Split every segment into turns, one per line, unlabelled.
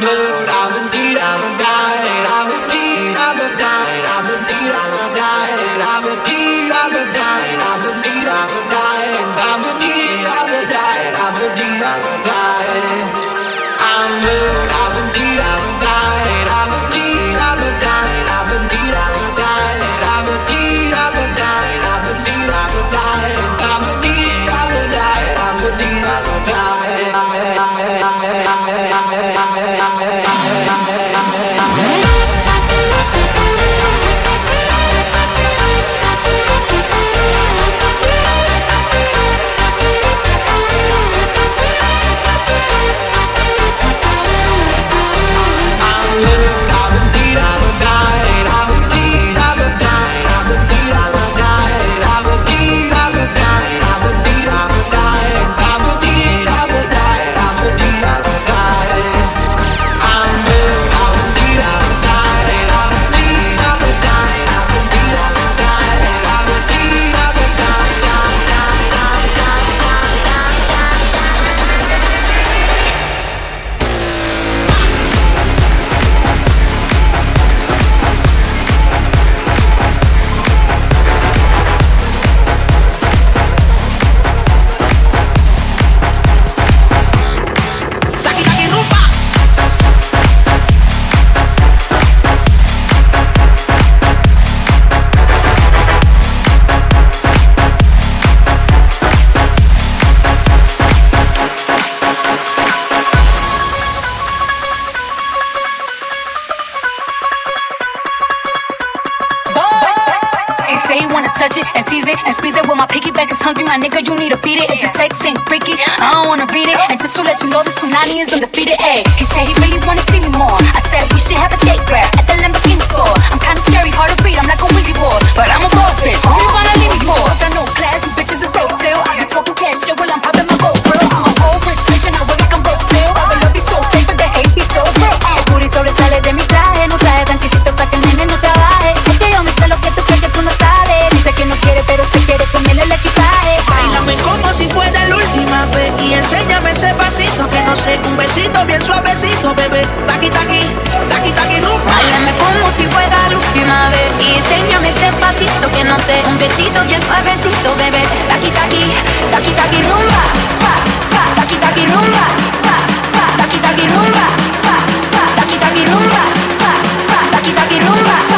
stumble
My nigga, you need to beat it. If the text ain't freaky, I don't wanna read it. And just to let you know, this Punani is undefeated. Ayy, he said he really wanna see me more. I said we should have a date grab at the Lamborghini store. I'm kinda scary, hard to read. I'm like a wizard, board, but I'm a boss bitch. Who you wanna leave me for? I know class and bitches is broke still. I be talking cash shit while I'm
hace un besito bien suavecito, bebé. Taqui, taqui, taqui, taqui, rumba. Báilame
como si fuera la última vez. Y enséñame ese pasito que no sé. Un besito bien suavecito, bebé. Taqui, taqui, taqui, taqui, rumba. Pa, pa, taqui, taqui, rumba. Pa, pa, taqui, taqui, rumba. Pa, pa, taqui, taqui, rumba. Pa, pa, taqui, taqui, rumba. Pa, pa, rumba.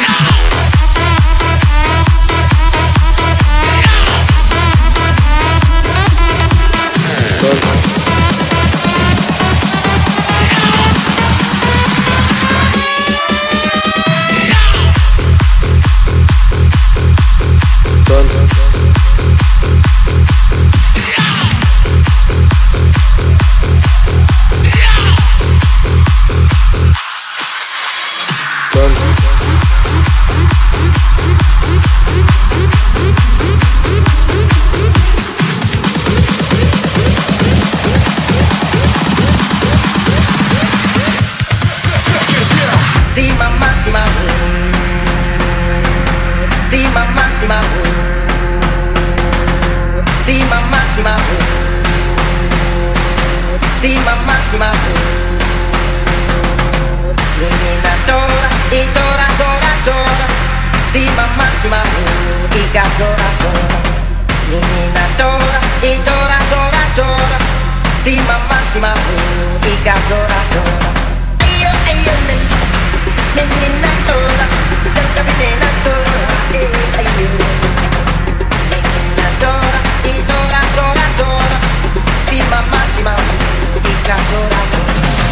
ますまぬイカララみんなトライトラトラトラしまますまぬイカトラトラいよいよねみんなトラじゃんかみねなトラえ、いよみんなトライトラララまますまぬイカトラトラ